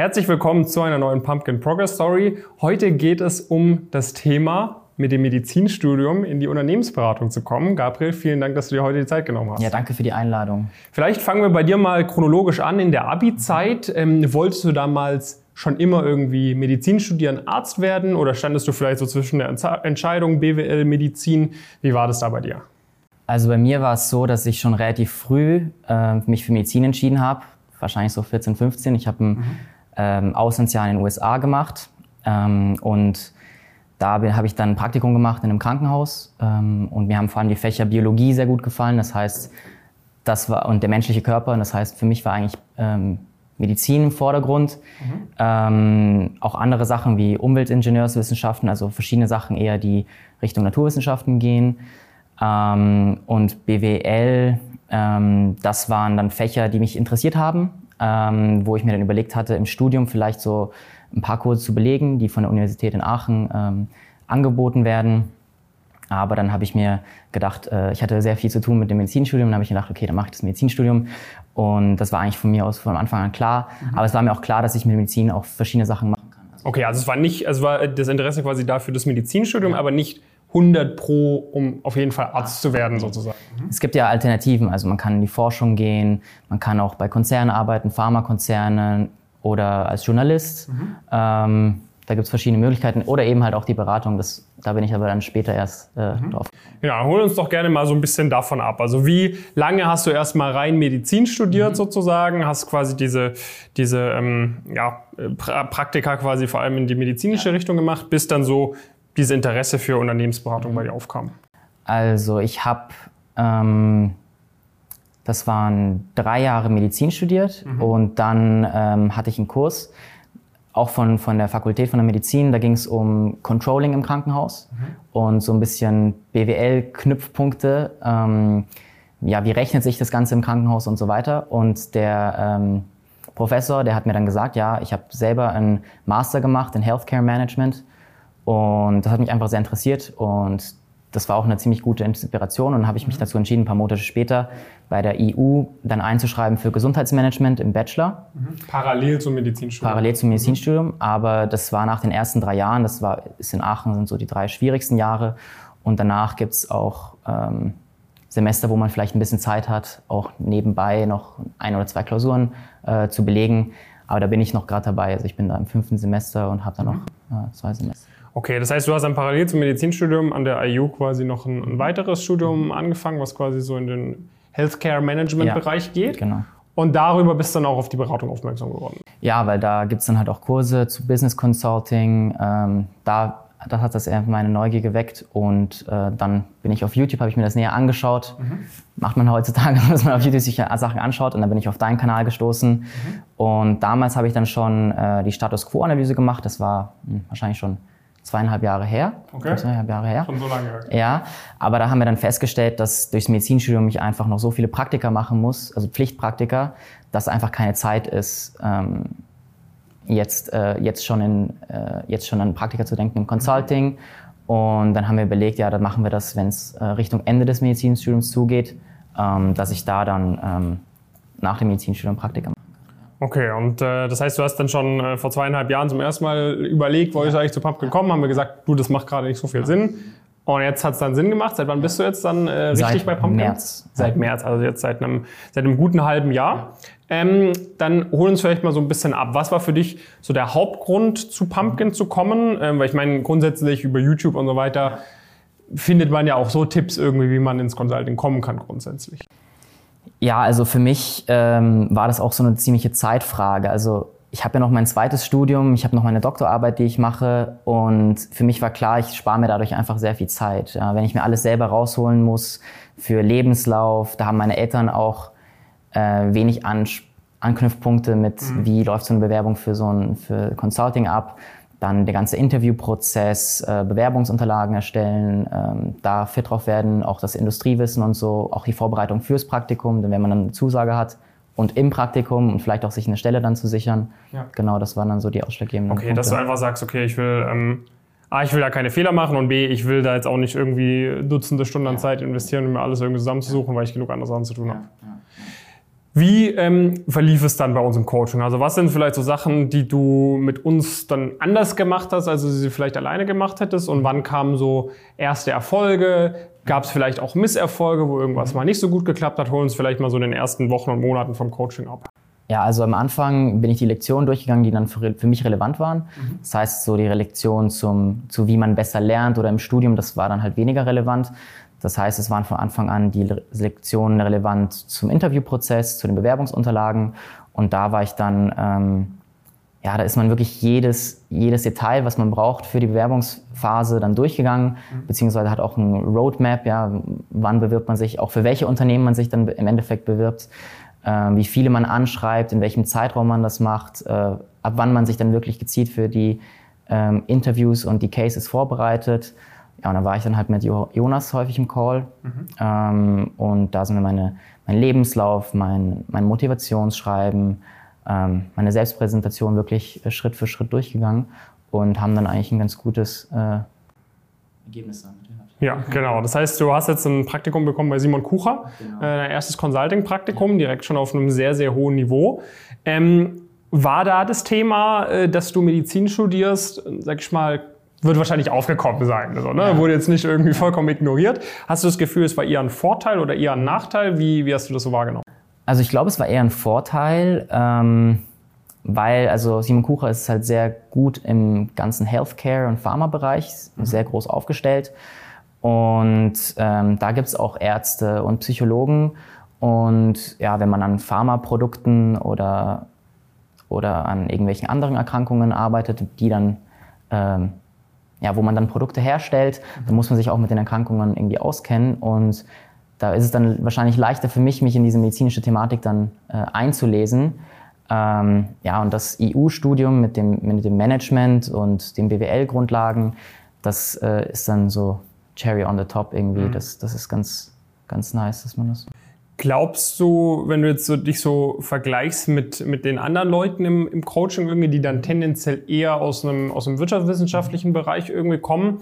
Herzlich willkommen zu einer neuen Pumpkin Progress Story. Heute geht es um das Thema, mit dem Medizinstudium in die Unternehmensberatung zu kommen. Gabriel, vielen Dank, dass du dir heute die Zeit genommen hast. Ja, danke für die Einladung. Vielleicht fangen wir bei dir mal chronologisch an. In der Abi-Zeit ähm, wolltest du damals schon immer irgendwie Medizin studieren, Arzt werden oder standest du vielleicht so zwischen der Entscheidung BWL, Medizin? Wie war das da bei dir? Also bei mir war es so, dass ich schon relativ früh äh, mich für Medizin entschieden habe, wahrscheinlich so 14, 15. Ich habe ein mhm ähm, Auslandsjahr in den USA gemacht ähm, und da habe ich dann ein Praktikum gemacht in einem Krankenhaus ähm, und mir haben vor allem die Fächer Biologie sehr gut gefallen. Das heißt, das war und der menschliche Körper. Und das heißt, für mich war eigentlich ähm, Medizin im Vordergrund. Mhm. Ähm, auch andere Sachen wie Umweltingenieurswissenschaften, also verschiedene Sachen eher, die Richtung Naturwissenschaften gehen. Ähm, und BWL, ähm, das waren dann Fächer, die mich interessiert haben ähm, wo ich mir dann überlegt hatte, im Studium vielleicht so ein paar Kurse zu belegen, die von der Universität in Aachen ähm, angeboten werden. Aber dann habe ich mir gedacht, äh, ich hatte sehr viel zu tun mit dem Medizinstudium. Dann habe ich mir gedacht, okay, dann mache ich das Medizinstudium. Und das war eigentlich von mir aus von Anfang an klar. Mhm. Aber es war mir auch klar, dass ich mit Medizin auch verschiedene Sachen machen kann. Also okay, also es war nicht, also war das Interesse quasi dafür das Medizinstudium, ja. aber nicht 100 pro, um auf jeden Fall Arzt zu werden sozusagen. Mhm. Es gibt ja Alternativen, also man kann in die Forschung gehen, man kann auch bei Konzernen arbeiten, Pharmakonzernen oder als Journalist. Mhm. Ähm, da gibt es verschiedene Möglichkeiten oder eben halt auch die Beratung. Das, da bin ich aber dann später erst äh, mhm. drauf. Ja, hol uns doch gerne mal so ein bisschen davon ab. Also wie lange hast du erstmal rein Medizin studiert mhm. sozusagen? Hast quasi diese, diese ähm, ja, Praktika quasi vor allem in die medizinische ja. Richtung gemacht, bis dann so dieses Interesse für Unternehmensberatung bei dir aufkam? Also ich habe, ähm, das waren drei Jahre Medizin studiert mhm. und dann ähm, hatte ich einen Kurs, auch von, von der Fakultät von der Medizin, da ging es um Controlling im Krankenhaus mhm. und so ein bisschen BWL-Knüpfpunkte. Ähm, ja, wie rechnet sich das Ganze im Krankenhaus und so weiter. Und der ähm, Professor, der hat mir dann gesagt, ja, ich habe selber einen Master gemacht in Healthcare Management und das hat mich einfach sehr interessiert und das war auch eine ziemlich gute Inspiration und dann habe ich mich mhm. dazu entschieden, ein paar Monate später bei der EU dann einzuschreiben für Gesundheitsmanagement im Bachelor. Mhm. Parallel zum Medizinstudium. Parallel zum Medizinstudium, aber das war nach den ersten drei Jahren, das war, ist in Aachen sind so die drei schwierigsten Jahre und danach gibt's auch ähm, Semester, wo man vielleicht ein bisschen Zeit hat, auch nebenbei noch ein oder zwei Klausuren äh, zu belegen. Aber da bin ich noch gerade dabei. Also ich bin da im fünften Semester und habe da noch mhm. äh, zwei Semester. Okay, das heißt, du hast dann parallel zum Medizinstudium an der IU quasi noch ein, ein weiteres Studium angefangen, was quasi so in den Healthcare Management Bereich ja, geht. Genau. Und darüber bist du dann auch auf die Beratung aufmerksam geworden. Ja, weil da gibt es dann halt auch Kurse zu Business Consulting. Ähm, da, da hat das eher meine Neugier geweckt und äh, dann bin ich auf YouTube, habe ich mir das näher angeschaut. Mhm. Macht man heutzutage, dass man auf YouTube sich Sachen anschaut und dann bin ich auf deinen Kanal gestoßen. Mhm. Und damals habe ich dann schon äh, die Status Quo-Analyse gemacht. Das war mh, wahrscheinlich schon zweieinhalb Jahre her. Okay. Zweieinhalb Jahre her. Schon so lange. Okay. Ja, aber da haben wir dann festgestellt, dass durchs Medizinstudium ich einfach noch so viele Praktika machen muss, also Pflichtpraktika, dass einfach keine Zeit ist, ähm, jetzt, äh, jetzt, schon in, äh, jetzt schon an Praktika zu denken im Consulting. Und dann haben wir überlegt, ja, dann machen wir das, wenn es äh, Richtung Ende des Medizinstudiums zugeht, ähm, dass ich da dann ähm, nach dem Medizinstudium Praktika mache. Okay, und äh, das heißt, du hast dann schon äh, vor zweieinhalb Jahren zum ersten Mal überlegt, wo ja. ich eigentlich zu Pumpkin kommen, haben wir gesagt, du, das macht gerade nicht so viel ja. Sinn. Und jetzt hat es dann Sinn gemacht. Seit wann bist du jetzt dann äh, richtig seit bei Pumpkin? März. Seit März, also jetzt seit einem, seit einem guten halben Jahr. Ähm, dann hol uns vielleicht mal so ein bisschen ab. Was war für dich so der Hauptgrund, zu Pumpkin zu kommen? Ähm, weil ich meine, grundsätzlich über YouTube und so weiter findet man ja auch so Tipps irgendwie, wie man ins Consulting kommen kann grundsätzlich. Ja, also für mich ähm, war das auch so eine ziemliche Zeitfrage. Also ich habe ja noch mein zweites Studium, ich habe noch meine Doktorarbeit, die ich mache und für mich war klar, ich spare mir dadurch einfach sehr viel Zeit. Ja, wenn ich mir alles selber rausholen muss für Lebenslauf, da haben meine Eltern auch äh, wenig An Anknüpfpunkte mit, mhm. wie läuft so eine Bewerbung für so ein für Consulting ab dann der ganze Interviewprozess, äh, Bewerbungsunterlagen erstellen, ähm, da fit drauf werden, auch das Industriewissen und so, auch die Vorbereitung fürs Praktikum, denn wenn man dann eine Zusage hat und im Praktikum und vielleicht auch sich eine Stelle dann zu sichern, ja. genau, das waren dann so die ausschlaggebenden Okay, Punkte. dass du einfach sagst, okay, ich will, ähm, A, ich will da keine Fehler machen und B, ich will da jetzt auch nicht irgendwie Dutzende Stunden an Zeit investieren, um mir alles irgendwie zusammenzusuchen, weil ich genug andere Sachen zu tun habe. Wie ähm, verlief es dann bei uns im Coaching? Also was sind vielleicht so Sachen, die du mit uns dann anders gemacht hast, als du sie vielleicht alleine gemacht hättest? Und wann kamen so erste Erfolge? Gab es vielleicht auch Misserfolge, wo irgendwas mal nicht so gut geklappt hat? Hol uns vielleicht mal so in den ersten Wochen und Monaten vom Coaching ab. Ja, also am Anfang bin ich die Lektionen durchgegangen, die dann für, für mich relevant waren. Mhm. Das heißt, so die Lektion zum, zu wie man besser lernt oder im Studium, das war dann halt weniger relevant. Das heißt, es waren von Anfang an die Lektionen relevant zum Interviewprozess, zu den Bewerbungsunterlagen. Und da war ich dann, ähm, ja, da ist man wirklich jedes, jedes Detail, was man braucht für die Bewerbungsphase dann durchgegangen, mhm. beziehungsweise hat auch ein Roadmap, ja, wann bewirbt man sich, auch für welche Unternehmen man sich dann im Endeffekt bewirbt, äh, wie viele man anschreibt, in welchem Zeitraum man das macht, äh, ab wann man sich dann wirklich gezielt für die ähm, Interviews und die Cases vorbereitet. Ja, und da war ich dann halt mit Jonas häufig im Call. Mhm. Ähm, und da sind wir meine, mein Lebenslauf, mein, mein Motivationsschreiben, ähm, meine Selbstpräsentation wirklich äh, Schritt für Schritt durchgegangen und haben dann eigentlich ein ganz gutes äh, Ergebnis damit. Ja, genau. Das heißt, du hast jetzt ein Praktikum bekommen bei Simon Kucher, genau. äh, dein erstes Consulting-Praktikum, ja. direkt schon auf einem sehr, sehr hohen Niveau. Ähm, war da das Thema, äh, dass du Medizin studierst, sag ich mal, wird wahrscheinlich aufgekommen sein. Also, ne? Wurde jetzt nicht irgendwie vollkommen ignoriert. Hast du das Gefühl, es war eher ein Vorteil oder eher ein Nachteil? Wie, wie hast du das so wahrgenommen? Also ich glaube, es war eher ein Vorteil, ähm, weil also Simon Kucher ist halt sehr gut im ganzen Healthcare- und Pharma-Bereich, mhm. sehr groß aufgestellt. Und ähm, da gibt es auch Ärzte und Psychologen. Und ja, wenn man an Pharmaprodukten oder, oder an irgendwelchen anderen Erkrankungen arbeitet, die dann ähm, ja, wo man dann Produkte herstellt. Da muss man sich auch mit den Erkrankungen irgendwie auskennen und da ist es dann wahrscheinlich leichter für mich, mich in diese medizinische Thematik dann äh, einzulesen. Ähm, ja, und das EU-Studium mit dem, mit dem Management und den BWL-Grundlagen, das äh, ist dann so Cherry on the top irgendwie. Mhm. Das, das ist ganz, ganz nice, dass man das. Glaubst du, wenn du jetzt so, dich so vergleichst mit, mit den anderen Leuten im, im Coaching irgendwie, die dann tendenziell eher aus einem, aus einem wirtschaftswissenschaftlichen Bereich irgendwie kommen,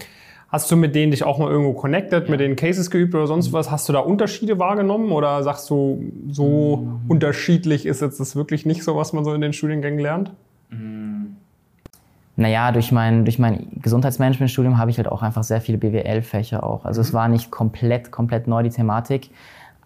hast du mit denen dich auch mal irgendwo connected, ja. mit denen Cases geübt oder sonst was? Hast du da Unterschiede wahrgenommen oder sagst du, so mhm. unterschiedlich ist jetzt das wirklich nicht so, was man so in den Studiengängen lernt? Mhm. Naja, durch mein, durch mein Gesundheitsmanagementstudium habe ich halt auch einfach sehr viele BWL-Fächer auch. Also mhm. es war nicht komplett, komplett neu die Thematik.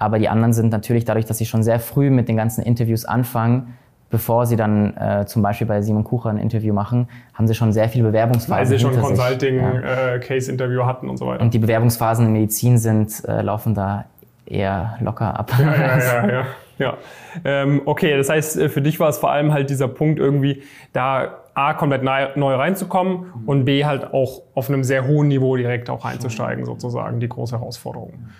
Aber die anderen sind natürlich dadurch, dass sie schon sehr früh mit den ganzen Interviews anfangen, bevor sie dann äh, zum Beispiel bei Simon Kucher ein Interview machen, haben sie schon sehr viele Bewerbungsphasen. Weil sie schon Consulting-Case-Interview ja. äh, hatten und so weiter. Und die Bewerbungsphasen in Medizin sind, äh, laufen da eher locker ab. Ja, ja, ja. ja. ja. Ähm, okay, das heißt, äh, für dich war es vor allem halt dieser Punkt irgendwie, da A, komplett neu reinzukommen mhm. und B, halt auch auf einem sehr hohen Niveau direkt auch einzusteigen, sozusagen, die große Herausforderung. Mhm.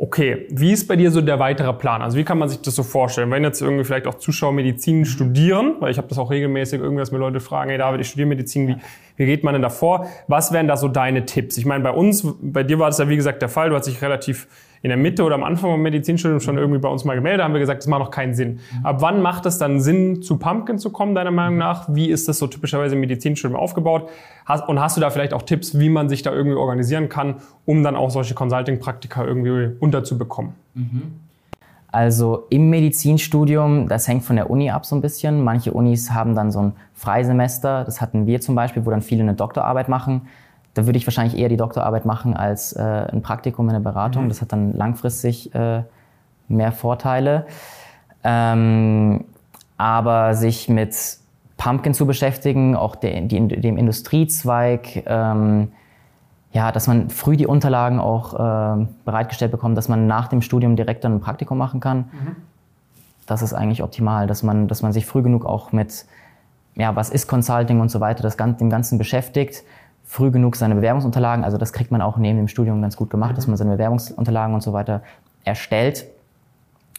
Okay, wie ist bei dir so der weitere Plan? Also wie kann man sich das so vorstellen? Wenn jetzt irgendwie vielleicht auch Zuschauer Medizin studieren, weil ich habe das auch regelmäßig irgendwie, dass mir Leute fragen, hey David, ich studiere Medizin, wie, wie geht man denn da vor? Was wären da so deine Tipps? Ich meine, bei uns, bei dir war das ja wie gesagt der Fall, du hast dich relativ in der Mitte oder am Anfang vom Medizinstudium schon irgendwie bei uns mal gemeldet, haben wir gesagt, das macht noch keinen Sinn. Ab wann macht es dann Sinn, zu Pumpkin zu kommen, deiner Meinung nach? Wie ist das so typischerweise im Medizinstudium aufgebaut? Und hast du da vielleicht auch Tipps, wie man sich da irgendwie organisieren kann, um dann auch solche Consulting-Praktika irgendwie unterzubekommen? Also im Medizinstudium, das hängt von der Uni ab so ein bisschen. Manche Unis haben dann so ein Freisemester, das hatten wir zum Beispiel, wo dann viele eine Doktorarbeit machen da würde ich wahrscheinlich eher die Doktorarbeit machen als äh, ein Praktikum in der Beratung. Mhm. Das hat dann langfristig äh, mehr Vorteile. Ähm, aber sich mit Pumpkin zu beschäftigen, auch de, die, dem Industriezweig, ähm, ja, dass man früh die Unterlagen auch äh, bereitgestellt bekommt, dass man nach dem Studium direkt dann ein Praktikum machen kann. Mhm. Das ist eigentlich optimal, dass man, dass man sich früh genug auch mit, ja, was ist Consulting und so weiter, das, dem Ganzen beschäftigt früh genug seine Bewerbungsunterlagen, also das kriegt man auch neben dem Studium ganz gut gemacht, mhm. dass man seine Bewerbungsunterlagen und so weiter erstellt.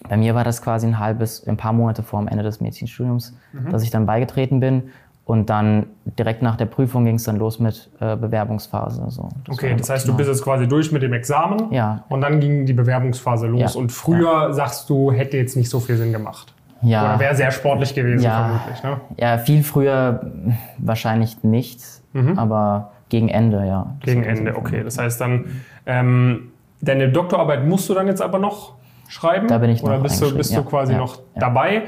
Bei mir war das quasi ein halbes, ein paar Monate vor dem Ende des Medizinstudiums, mhm. dass ich dann beigetreten bin. Und dann direkt nach der Prüfung ging es dann los mit äh, Bewerbungsphase. So. Das okay, das heißt, du bist jetzt quasi durch mit dem Examen. Ja. Und dann ging die Bewerbungsphase los. Ja. Und früher, ja. sagst du, hätte jetzt nicht so viel Sinn gemacht. Ja. Oder wäre sehr sportlich gewesen, ja. vermutlich. Ne? Ja, viel früher wahrscheinlich nicht. Mhm. Aber gegen Ende, ja. Gegen Ende, okay. Das heißt dann, ähm, deine Doktorarbeit musst du dann jetzt aber noch schreiben? Da bin ich noch Oder bist du, bist du quasi ja. noch dabei?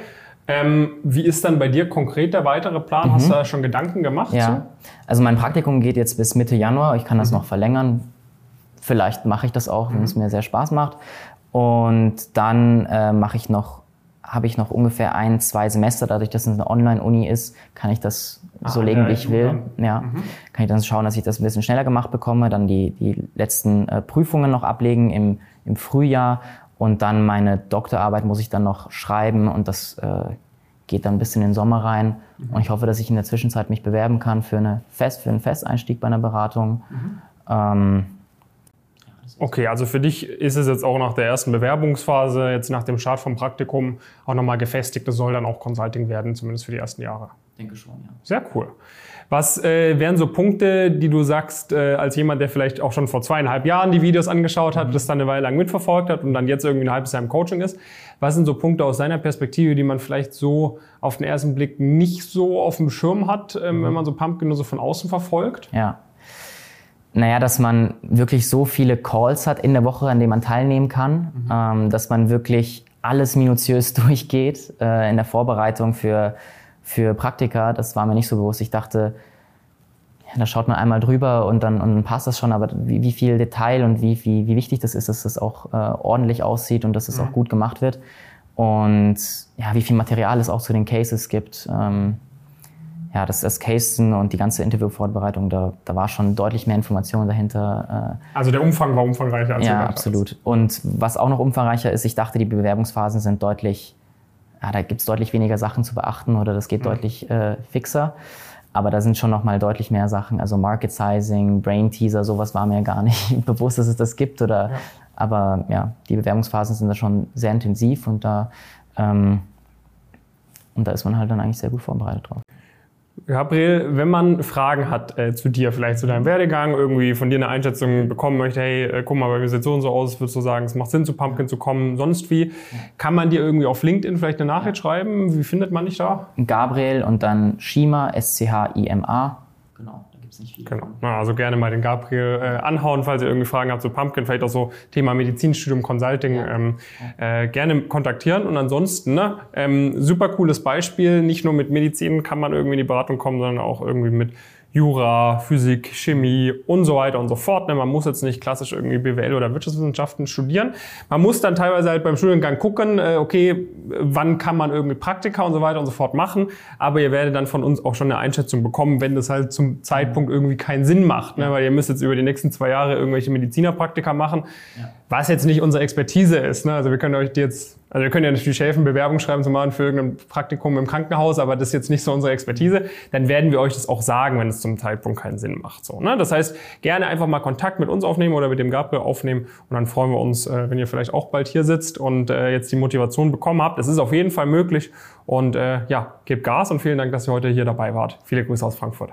Ähm, wie ist dann bei dir konkret der weitere Plan? Mhm. Hast du da schon Gedanken gemacht? Ja, so? also mein Praktikum geht jetzt bis Mitte Januar. Ich kann das mhm. noch verlängern. Vielleicht mache ich das auch, wenn mhm. es mir sehr Spaß macht. Und dann äh, mache ich noch, habe ich noch ungefähr ein, zwei Semester. Dadurch, dass es eine Online-Uni ist, kann ich das ah, so legen, ja, wie ich will. Ja, mhm. kann ich dann schauen, dass ich das ein bisschen schneller gemacht bekomme. Dann die, die letzten äh, Prüfungen noch ablegen im, im Frühjahr und dann meine Doktorarbeit muss ich dann noch schreiben und das äh, geht dann bis in den Sommer rein. Mhm. Und ich hoffe, dass ich in der Zwischenzeit mich bewerben kann für, eine Fest, für einen Festeinstieg bei einer Beratung. Mhm. Ähm, Okay, also für dich ist es jetzt auch nach der ersten Bewerbungsphase, jetzt nach dem Start vom Praktikum, auch nochmal gefestigt. Das soll dann auch Consulting werden, zumindest für die ersten Jahre. Denke schon, ja. Sehr cool. Was äh, wären so Punkte, die du sagst, äh, als jemand, der vielleicht auch schon vor zweieinhalb Jahren die Videos angeschaut hat, mhm. das dann eine Weile lang mitverfolgt hat und dann jetzt irgendwie ein halbes Jahr im Coaching ist? Was sind so Punkte aus seiner Perspektive, die man vielleicht so auf den ersten Blick nicht so auf dem Schirm hat, ähm, mhm. wenn man so Pumpkin nur so von außen verfolgt? Ja. Naja, dass man wirklich so viele Calls hat in der Woche, an denen man teilnehmen kann, mhm. ähm, dass man wirklich alles minutiös durchgeht äh, in der Vorbereitung für für Praktika, das war mir nicht so bewusst. Ich dachte, ja, da schaut man einmal drüber und dann, und dann passt das schon, aber wie, wie viel Detail und wie, wie, wie wichtig das ist, dass das auch äh, ordentlich aussieht und dass es das auch mhm. gut gemacht wird. Und ja, wie viel Material es auch zu den Cases gibt. Ähm, ja, das, das Casen und die ganze Interviewvorbereitung, da, da war schon deutlich mehr Information dahinter. Äh. Also der Umfang war umfangreicher als Ja, absolut. Und was auch noch umfangreicher ist, ich dachte, die Bewerbungsphasen sind deutlich ja, da gibt es deutlich weniger Sachen zu beachten oder das geht mhm. deutlich äh, fixer. Aber da sind schon noch mal deutlich mehr Sachen. Also Market Sizing, Brain Teaser, sowas war mir gar nicht bewusst, dass es das gibt. Oder, ja. Aber ja, die Bewerbungsphasen sind da schon sehr intensiv und da, ähm, und da ist man halt dann eigentlich sehr gut vorbereitet drauf. Gabriel, wenn man Fragen hat äh, zu dir, vielleicht zu deinem Werdegang, irgendwie von dir eine Einschätzung bekommen möchte, hey, äh, guck mal, bei mir sieht so und so aus, würdest du sagen, es macht Sinn, zu Pumpkin zu kommen, sonst wie, kann man dir irgendwie auf LinkedIn vielleicht eine Nachricht schreiben? Wie findet man dich da? Gabriel und dann Shima, S-C-H-I-M-A. Genau gibt es nicht viel. Genau. Na, also gerne mal den Gabriel äh, anhauen, falls ihr irgendwie Fragen habt zu Pumpkin, vielleicht auch so Thema Medizinstudium, Consulting, ja. ähm, äh, gerne kontaktieren. Und ansonsten, ne, ähm, super cooles Beispiel. Nicht nur mit Medizin kann man irgendwie in die Beratung kommen, sondern auch irgendwie mit Jura, Physik, Chemie und so weiter und so fort. Ne, man muss jetzt nicht klassisch irgendwie BWL oder Wirtschaftswissenschaften studieren. Man muss dann teilweise halt beim Studiengang gucken, äh, okay, wann kann man irgendwie Praktika und so weiter und so fort machen. Aber ihr werdet dann von uns auch schon eine Einschätzung bekommen, wenn das halt zum Zeitpunkt irgendwie keinen Sinn macht. Ne? Weil ihr müsst jetzt über die nächsten zwei Jahre irgendwelche Medizinerpraktika machen, ja. Was jetzt nicht unsere Expertise ist. Ne? Also wir können euch jetzt also wir können ja natürlich helfen, Bewerbung schreiben zu machen für irgendein Praktikum im Krankenhaus, aber das ist jetzt nicht so unsere Expertise. Dann werden wir euch das auch sagen, wenn es zum Zeitpunkt keinen Sinn macht. So, ne? Das heißt, gerne einfach mal Kontakt mit uns aufnehmen oder mit dem Gabriel aufnehmen und dann freuen wir uns, äh, wenn ihr vielleicht auch bald hier sitzt und äh, jetzt die Motivation bekommen habt. Es ist auf jeden Fall möglich und äh, ja, gebt Gas und vielen Dank, dass ihr heute hier dabei wart. Viele Grüße aus Frankfurt.